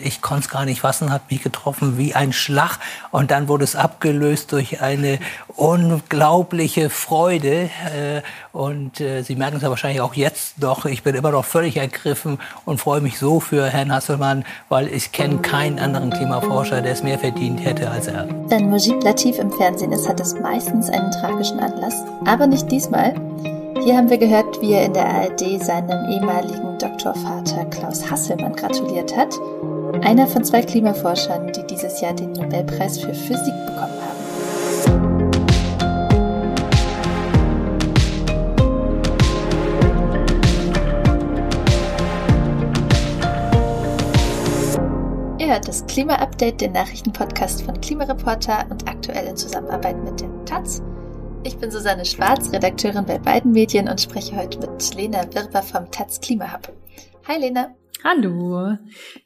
Ich konnte es gar nicht fassen, hat mich getroffen wie ein Schlag. Und dann wurde es abgelöst durch eine unglaubliche Freude. Äh, und äh, Sie merken es ja wahrscheinlich auch jetzt noch. Ich bin immer noch völlig ergriffen und freue mich so für Herrn Hasselmann, weil ich kenne keinen anderen Klimaforscher, der es mehr verdient hätte als er. Wenn Mujib Latif im Fernsehen ist, hat es meistens einen tragischen Anlass. Aber nicht diesmal. Hier haben wir gehört, wie er in der ARD seinem ehemaligen Doktorvater Klaus Hasselmann gratuliert hat einer von zwei Klimaforschern, die dieses Jahr den Nobelpreis für Physik bekommen haben. Ihr hört das Klima-Update, den Nachrichtenpodcast von Klimareporter und aktuell in Zusammenarbeit mit der Taz. Ich bin Susanne Schwarz, Redakteurin bei beiden Medien und spreche heute mit Lena Wirber vom Taz Klimahub. Hi Lena. Hallo.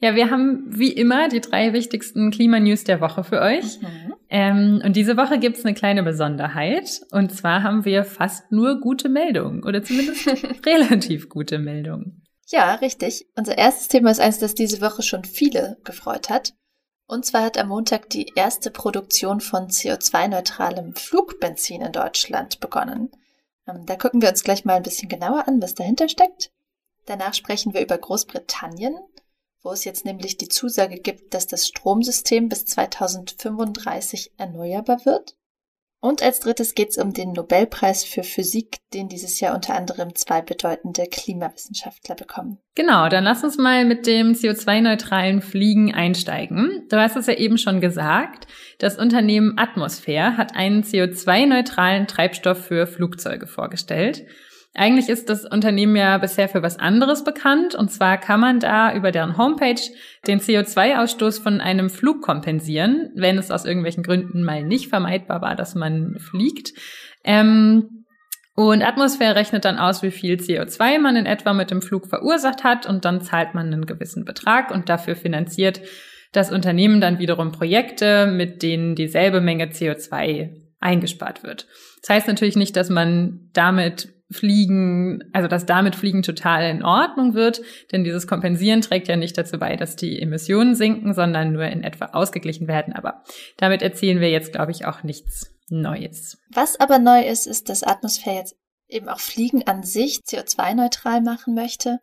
Ja, wir haben wie immer die drei wichtigsten Klimanews der Woche für euch. Mhm. Ähm, und diese Woche gibt's eine kleine Besonderheit. Und zwar haben wir fast nur gute Meldungen oder zumindest relativ gute Meldungen. Ja, richtig. Unser erstes Thema ist eins, das diese Woche schon viele gefreut hat. Und zwar hat am Montag die erste Produktion von CO2-neutralem Flugbenzin in Deutschland begonnen. Ähm, da gucken wir uns gleich mal ein bisschen genauer an, was dahinter steckt. Danach sprechen wir über Großbritannien, wo es jetzt nämlich die Zusage gibt, dass das Stromsystem bis 2035 erneuerbar wird. Und als drittes geht es um den Nobelpreis für Physik, den dieses Jahr unter anderem zwei bedeutende Klimawissenschaftler bekommen. Genau, dann lass uns mal mit dem CO2-neutralen Fliegen einsteigen. Du hast es ja eben schon gesagt. Das Unternehmen Atmosphäre hat einen CO2-neutralen Treibstoff für Flugzeuge vorgestellt. Eigentlich ist das Unternehmen ja bisher für was anderes bekannt. Und zwar kann man da über deren Homepage den CO2-Ausstoß von einem Flug kompensieren, wenn es aus irgendwelchen Gründen mal nicht vermeidbar war, dass man fliegt. Ähm, und Atmosphäre rechnet dann aus, wie viel CO2 man in etwa mit dem Flug verursacht hat und dann zahlt man einen gewissen Betrag und dafür finanziert das Unternehmen dann wiederum Projekte, mit denen dieselbe Menge CO2 eingespart wird. Das heißt natürlich nicht, dass man damit Fliegen, also dass damit Fliegen total in Ordnung wird, denn dieses Kompensieren trägt ja nicht dazu bei, dass die Emissionen sinken, sondern nur in etwa ausgeglichen werden. Aber damit erzählen wir jetzt, glaube ich, auch nichts Neues. Was aber neu ist, ist, dass Atmosphäre jetzt eben auch Fliegen an sich CO2-neutral machen möchte.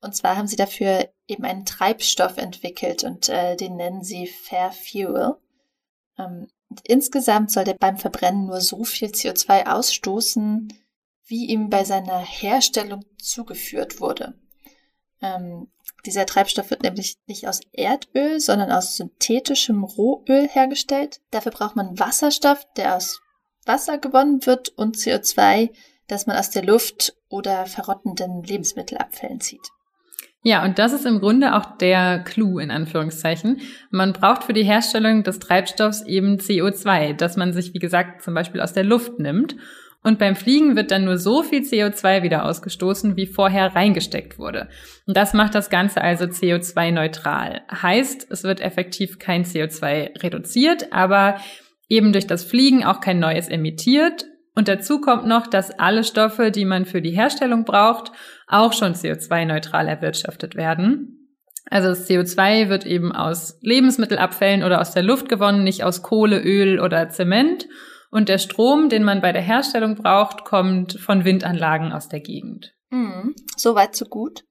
Und zwar haben sie dafür eben einen Treibstoff entwickelt und äh, den nennen sie Fair Fuel. Ähm, insgesamt soll der beim Verbrennen nur so viel CO2 ausstoßen, wie ihm bei seiner Herstellung zugeführt wurde. Ähm, dieser Treibstoff wird nämlich nicht aus Erdöl, sondern aus synthetischem Rohöl hergestellt. Dafür braucht man Wasserstoff, der aus Wasser gewonnen wird und CO2, das man aus der Luft oder verrottenden Lebensmittelabfällen zieht. Ja, und das ist im Grunde auch der Clou in Anführungszeichen. Man braucht für die Herstellung des Treibstoffs eben CO2, das man sich, wie gesagt, zum Beispiel aus der Luft nimmt. Und beim Fliegen wird dann nur so viel CO2 wieder ausgestoßen, wie vorher reingesteckt wurde. Und das macht das Ganze also CO2-neutral. Heißt, es wird effektiv kein CO2 reduziert, aber eben durch das Fliegen auch kein neues emittiert. Und dazu kommt noch, dass alle Stoffe, die man für die Herstellung braucht, auch schon CO2-neutral erwirtschaftet werden. Also das CO2 wird eben aus Lebensmittelabfällen oder aus der Luft gewonnen, nicht aus Kohle, Öl oder Zement. Und der Strom, den man bei der Herstellung braucht, kommt von Windanlagen aus der Gegend. Mhm. So weit, so gut.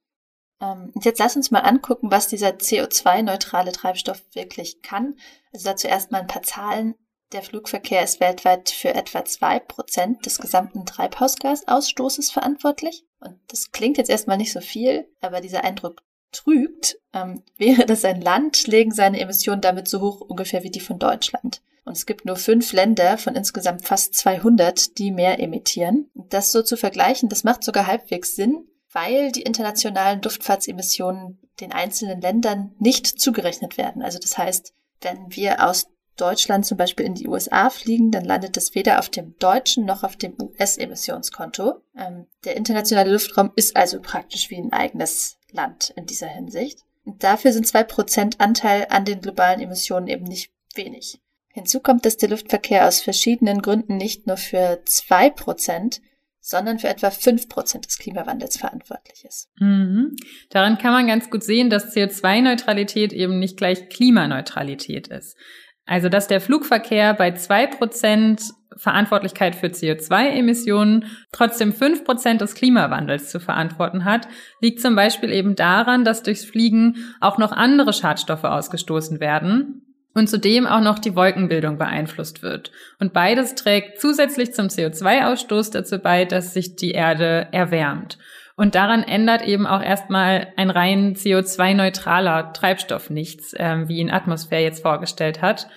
Ähm, jetzt lass uns mal angucken, was dieser CO2-neutrale Treibstoff wirklich kann. Also dazu erstmal ein paar Zahlen. Der Flugverkehr ist weltweit für etwa zwei Prozent des gesamten Treibhausgasausstoßes verantwortlich. Und das klingt jetzt erstmal nicht so viel, aber dieser Eindruck trügt. Ähm, wäre das ein Land, legen seine Emissionen damit so hoch ungefähr wie die von Deutschland. Und es gibt nur fünf Länder von insgesamt fast 200, die mehr emittieren. Das so zu vergleichen, das macht sogar halbwegs Sinn, weil die internationalen Luftfahrtsemissionen den einzelnen Ländern nicht zugerechnet werden. Also das heißt, wenn wir aus Deutschland zum Beispiel in die USA fliegen, dann landet das weder auf dem deutschen noch auf dem US-Emissionskonto. Ähm, der internationale Luftraum ist also praktisch wie ein eigenes Land in dieser Hinsicht. Und dafür sind zwei Prozent Anteil an den globalen Emissionen eben nicht wenig. Hinzu kommt, dass der Luftverkehr aus verschiedenen Gründen nicht nur für zwei Prozent, sondern für etwa fünf Prozent des Klimawandels verantwortlich ist. Mhm. Daran kann man ganz gut sehen, dass CO2-Neutralität eben nicht gleich Klimaneutralität ist. Also, dass der Flugverkehr bei zwei Prozent Verantwortlichkeit für CO2-Emissionen trotzdem fünf Prozent des Klimawandels zu verantworten hat, liegt zum Beispiel eben daran, dass durchs Fliegen auch noch andere Schadstoffe ausgestoßen werden, und zudem auch noch die Wolkenbildung beeinflusst wird. Und beides trägt zusätzlich zum CO2-Ausstoß dazu bei, dass sich die Erde erwärmt. Und daran ändert eben auch erstmal ein rein CO2-neutraler Treibstoff nichts, ähm, wie ihn Atmosphäre jetzt vorgestellt hat.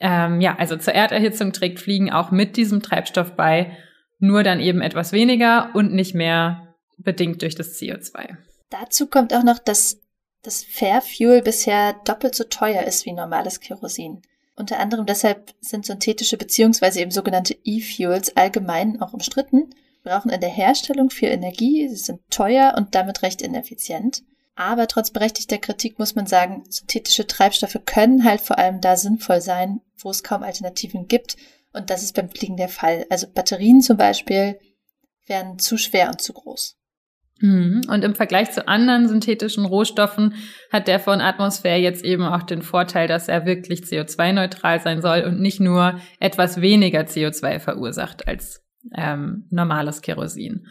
Ähm, ja, also zur Erderhitzung trägt Fliegen auch mit diesem Treibstoff bei, nur dann eben etwas weniger und nicht mehr bedingt durch das CO2. Dazu kommt auch noch, dass das Fair Fuel bisher doppelt so teuer ist wie normales Kerosin. Unter anderem deshalb sind synthetische bzw. eben sogenannte E-Fuels allgemein auch umstritten, brauchen in der Herstellung viel Energie, sie sind teuer und damit recht ineffizient. Aber trotz berechtigter Kritik muss man sagen, synthetische Treibstoffe können halt vor allem da sinnvoll sein, wo es kaum Alternativen gibt. Und das ist beim Fliegen der Fall. Also Batterien zum Beispiel wären zu schwer und zu groß. Mhm. Und im Vergleich zu anderen synthetischen Rohstoffen hat der von Atmosphäre jetzt eben auch den Vorteil, dass er wirklich CO2-neutral sein soll und nicht nur etwas weniger CO2 verursacht als ähm, normales Kerosin.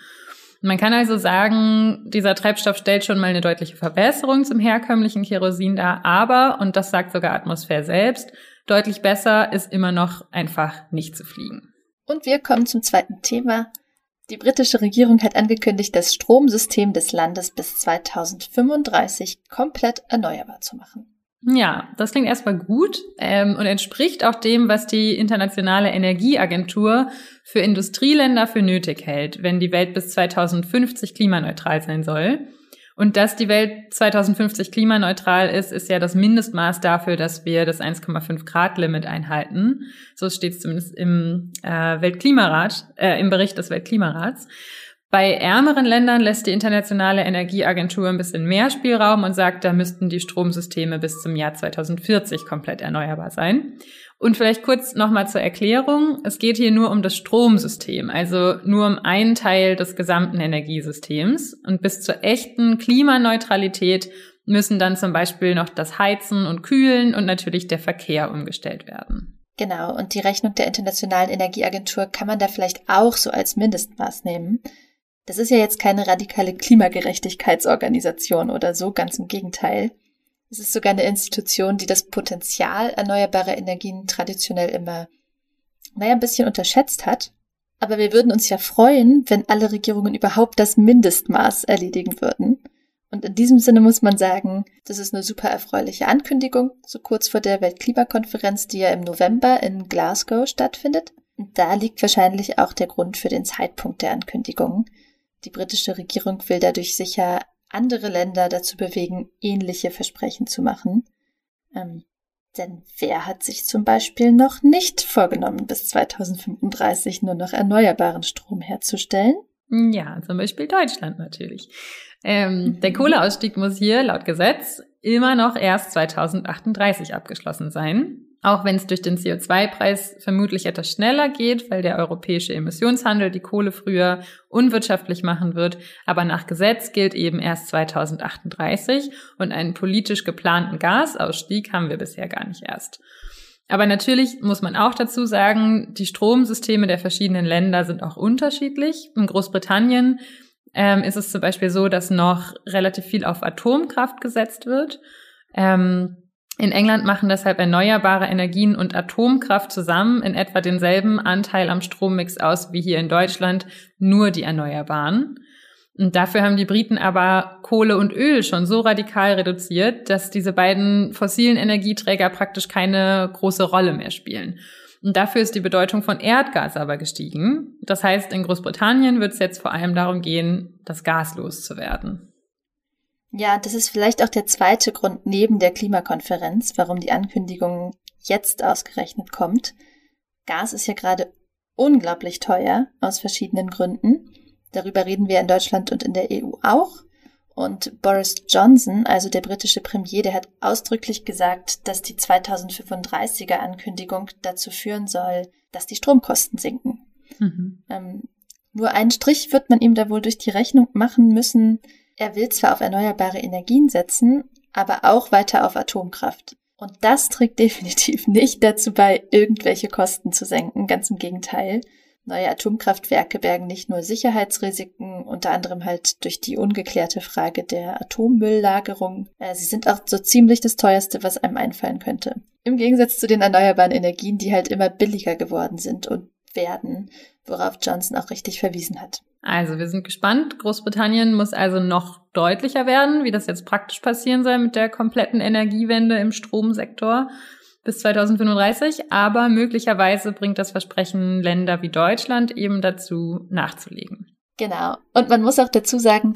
Man kann also sagen, dieser Treibstoff stellt schon mal eine deutliche Verbesserung zum herkömmlichen Kerosin dar, aber, und das sagt sogar Atmosphäre selbst, deutlich besser ist immer noch einfach nicht zu fliegen. Und wir kommen zum zweiten Thema, die britische Regierung hat angekündigt, das Stromsystem des Landes bis 2035 komplett erneuerbar zu machen. Ja, das klingt erstmal gut ähm, und entspricht auch dem, was die Internationale Energieagentur für Industrieländer für nötig hält, wenn die Welt bis 2050 klimaneutral sein soll. Und dass die Welt 2050 klimaneutral ist, ist ja das Mindestmaß dafür, dass wir das 1,5 Grad Limit einhalten. So steht es zumindest im äh, Weltklimarat, äh, im Bericht des Weltklimarats. Bei ärmeren Ländern lässt die Internationale Energieagentur ein bisschen mehr Spielraum und sagt, da müssten die Stromsysteme bis zum Jahr 2040 komplett erneuerbar sein. Und vielleicht kurz nochmal zur Erklärung. Es geht hier nur um das Stromsystem, also nur um einen Teil des gesamten Energiesystems. Und bis zur echten Klimaneutralität müssen dann zum Beispiel noch das Heizen und Kühlen und natürlich der Verkehr umgestellt werden. Genau, und die Rechnung der Internationalen Energieagentur kann man da vielleicht auch so als Mindestmaß nehmen. Das ist ja jetzt keine radikale Klimagerechtigkeitsorganisation oder so, ganz im Gegenteil. Es ist sogar eine Institution, die das Potenzial erneuerbarer Energien traditionell immer, naja, ein bisschen unterschätzt hat. Aber wir würden uns ja freuen, wenn alle Regierungen überhaupt das Mindestmaß erledigen würden. Und in diesem Sinne muss man sagen, das ist eine super erfreuliche Ankündigung, so kurz vor der Weltklimakonferenz, die ja im November in Glasgow stattfindet. Und da liegt wahrscheinlich auch der Grund für den Zeitpunkt der Ankündigung. Die britische Regierung will dadurch sicher andere Länder dazu bewegen, ähnliche Versprechen zu machen. Ähm, denn wer hat sich zum Beispiel noch nicht vorgenommen, bis 2035 nur noch erneuerbaren Strom herzustellen? Ja, zum Beispiel Deutschland natürlich. Ähm, der mhm. Kohleausstieg muss hier laut Gesetz immer noch erst 2038 abgeschlossen sein. Auch wenn es durch den CO2-Preis vermutlich etwas schneller geht, weil der europäische Emissionshandel die Kohle früher unwirtschaftlich machen wird. Aber nach Gesetz gilt eben erst 2038 und einen politisch geplanten Gasausstieg haben wir bisher gar nicht erst. Aber natürlich muss man auch dazu sagen, die Stromsysteme der verschiedenen Länder sind auch unterschiedlich. In Großbritannien ähm, ist es zum Beispiel so, dass noch relativ viel auf Atomkraft gesetzt wird. Ähm, in England machen deshalb erneuerbare Energien und Atomkraft zusammen in etwa denselben Anteil am Strommix aus wie hier in Deutschland, nur die Erneuerbaren. Und dafür haben die Briten aber Kohle und Öl schon so radikal reduziert, dass diese beiden fossilen Energieträger praktisch keine große Rolle mehr spielen. Und dafür ist die Bedeutung von Erdgas aber gestiegen. Das heißt, in Großbritannien wird es jetzt vor allem darum gehen, das Gas loszuwerden. Ja, das ist vielleicht auch der zweite Grund neben der Klimakonferenz, warum die Ankündigung jetzt ausgerechnet kommt. Gas ist ja gerade unglaublich teuer aus verschiedenen Gründen. Darüber reden wir in Deutschland und in der EU auch. Und Boris Johnson, also der britische Premier, der hat ausdrücklich gesagt, dass die 2035er Ankündigung dazu führen soll, dass die Stromkosten sinken. Mhm. Ähm, Nur einen Strich wird man ihm da wohl durch die Rechnung machen müssen. Er will zwar auf erneuerbare Energien setzen, aber auch weiter auf Atomkraft. Und das trägt definitiv nicht dazu bei, irgendwelche Kosten zu senken. Ganz im Gegenteil. Neue Atomkraftwerke bergen nicht nur Sicherheitsrisiken, unter anderem halt durch die ungeklärte Frage der Atommülllagerung. Äh, sie sind auch so ziemlich das teuerste, was einem einfallen könnte. Im Gegensatz zu den erneuerbaren Energien, die halt immer billiger geworden sind und werden, worauf Johnson auch richtig verwiesen hat. Also wir sind gespannt. Großbritannien muss also noch deutlicher werden, wie das jetzt praktisch passieren soll mit der kompletten Energiewende im Stromsektor bis 2035. Aber möglicherweise bringt das Versprechen Länder wie Deutschland eben dazu, nachzulegen. Genau. Und man muss auch dazu sagen,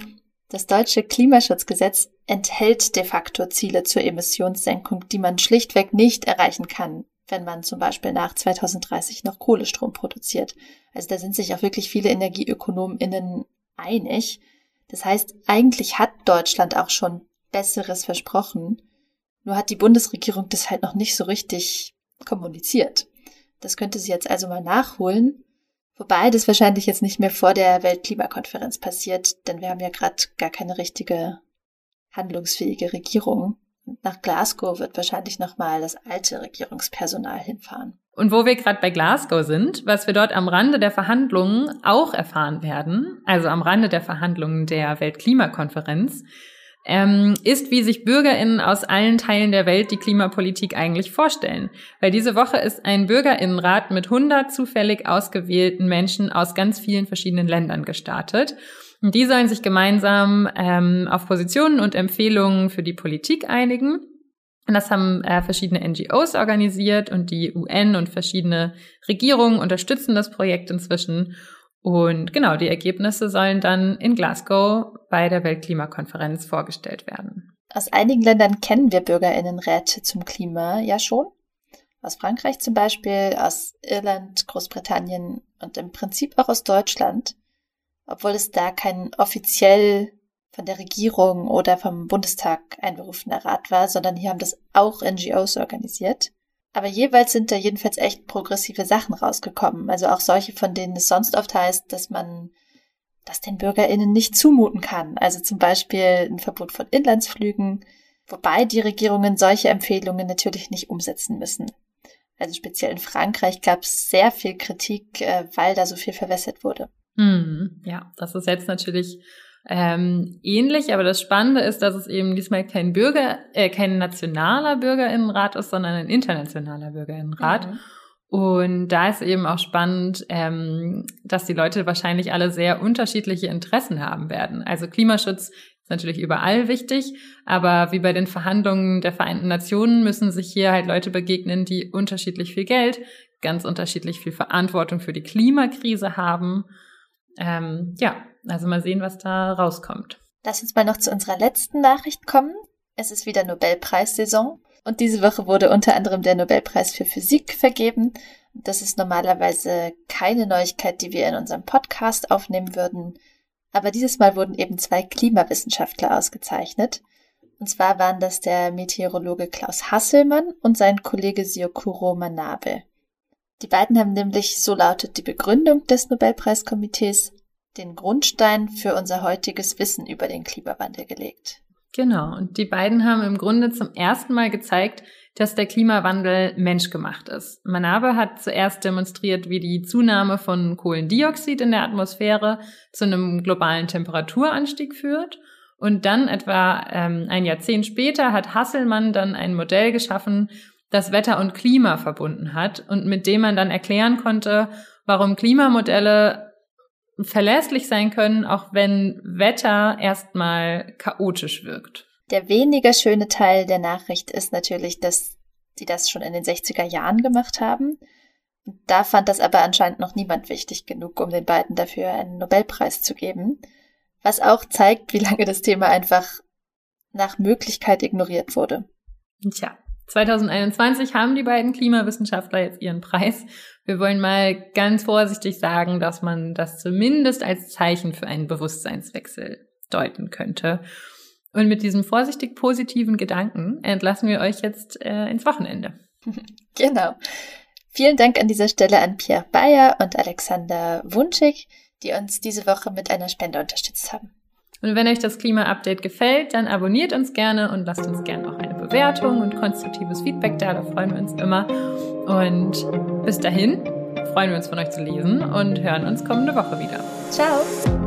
das deutsche Klimaschutzgesetz enthält de facto Ziele zur Emissionssenkung, die man schlichtweg nicht erreichen kann, wenn man zum Beispiel nach 2030 noch Kohlestrom produziert. Also da sind sich auch wirklich viele EnergieökonomInnen einig. Das heißt, eigentlich hat Deutschland auch schon Besseres versprochen. Nur hat die Bundesregierung das halt noch nicht so richtig kommuniziert. Das könnte sie jetzt also mal nachholen. Wobei das wahrscheinlich jetzt nicht mehr vor der Weltklimakonferenz passiert, denn wir haben ja gerade gar keine richtige handlungsfähige Regierung. Nach Glasgow wird wahrscheinlich nochmal das alte Regierungspersonal hinfahren. Und wo wir gerade bei Glasgow sind, was wir dort am Rande der Verhandlungen auch erfahren werden, also am Rande der Verhandlungen der Weltklimakonferenz, ähm, ist, wie sich Bürgerinnen aus allen Teilen der Welt die Klimapolitik eigentlich vorstellen. Weil diese Woche ist ein Bürgerinnenrat mit 100 zufällig ausgewählten Menschen aus ganz vielen verschiedenen Ländern gestartet. Und die sollen sich gemeinsam ähm, auf Positionen und Empfehlungen für die Politik einigen. Und das haben äh, verschiedene NGOs organisiert und die UN und verschiedene Regierungen unterstützen das Projekt inzwischen. Und genau, die Ergebnisse sollen dann in Glasgow bei der Weltklimakonferenz vorgestellt werden. Aus einigen Ländern kennen wir Bürgerinnenräte zum Klima ja schon. Aus Frankreich zum Beispiel, aus Irland, Großbritannien und im Prinzip auch aus Deutschland obwohl es da kein offiziell von der Regierung oder vom Bundestag einberufener Rat war, sondern hier haben das auch NGOs organisiert. Aber jeweils sind da jedenfalls echt progressive Sachen rausgekommen. Also auch solche, von denen es sonst oft heißt, dass man das den BürgerInnen nicht zumuten kann. Also zum Beispiel ein Verbot von Inlandsflügen, wobei die Regierungen solche Empfehlungen natürlich nicht umsetzen müssen. Also speziell in Frankreich gab es sehr viel Kritik, äh, weil da so viel verwässert wurde. Hm, ja, das ist jetzt natürlich ähm, ähnlich, aber das Spannende ist, dass es eben diesmal kein Bürger, äh, kein nationaler Bürgerinnenrat ist, sondern ein internationaler Bürgerinnenrat. Mhm. Und da ist eben auch spannend, ähm, dass die Leute wahrscheinlich alle sehr unterschiedliche Interessen haben werden. Also Klimaschutz ist natürlich überall wichtig, aber wie bei den Verhandlungen der Vereinten Nationen müssen sich hier halt Leute begegnen, die unterschiedlich viel Geld, ganz unterschiedlich viel Verantwortung für die Klimakrise haben ähm, ja, also mal sehen, was da rauskommt. Lass uns mal noch zu unserer letzten Nachricht kommen. Es ist wieder Nobelpreissaison und diese Woche wurde unter anderem der Nobelpreis für Physik vergeben. Das ist normalerweise keine Neuigkeit, die wir in unserem Podcast aufnehmen würden. Aber dieses Mal wurden eben zwei Klimawissenschaftler ausgezeichnet. Und zwar waren das der Meteorologe Klaus Hasselmann und sein Kollege Siokuro Manabe. Die beiden haben nämlich, so lautet die Begründung des Nobelpreiskomitees, den Grundstein für unser heutiges Wissen über den Klimawandel gelegt. Genau, und die beiden haben im Grunde zum ersten Mal gezeigt, dass der Klimawandel menschgemacht ist. Manabe hat zuerst demonstriert, wie die Zunahme von Kohlendioxid in der Atmosphäre zu einem globalen Temperaturanstieg führt. Und dann etwa ähm, ein Jahrzehnt später hat Hasselmann dann ein Modell geschaffen, das Wetter und Klima verbunden hat und mit dem man dann erklären konnte, warum Klimamodelle verlässlich sein können, auch wenn Wetter erstmal chaotisch wirkt. Der weniger schöne Teil der Nachricht ist natürlich, dass sie das schon in den 60er Jahren gemacht haben. Da fand das aber anscheinend noch niemand wichtig genug, um den beiden dafür einen Nobelpreis zu geben. Was auch zeigt, wie lange das Thema einfach nach Möglichkeit ignoriert wurde. Tja, 2021 haben die beiden Klimawissenschaftler jetzt ihren Preis. Wir wollen mal ganz vorsichtig sagen, dass man das zumindest als Zeichen für einen Bewusstseinswechsel deuten könnte. Und mit diesem vorsichtig positiven Gedanken entlassen wir euch jetzt äh, ins Wochenende. Genau. Vielen Dank an dieser Stelle an Pierre Bayer und Alexander Wunschig. die uns diese Woche mit einer Spende unterstützt haben. Und wenn euch das Klima-Update gefällt, dann abonniert uns gerne und lasst uns gerne auch eine Bewertung und konstruktives Feedback da. Da freuen wir uns immer. Und bis dahin freuen wir uns von euch zu lesen und hören uns kommende Woche wieder. Ciao!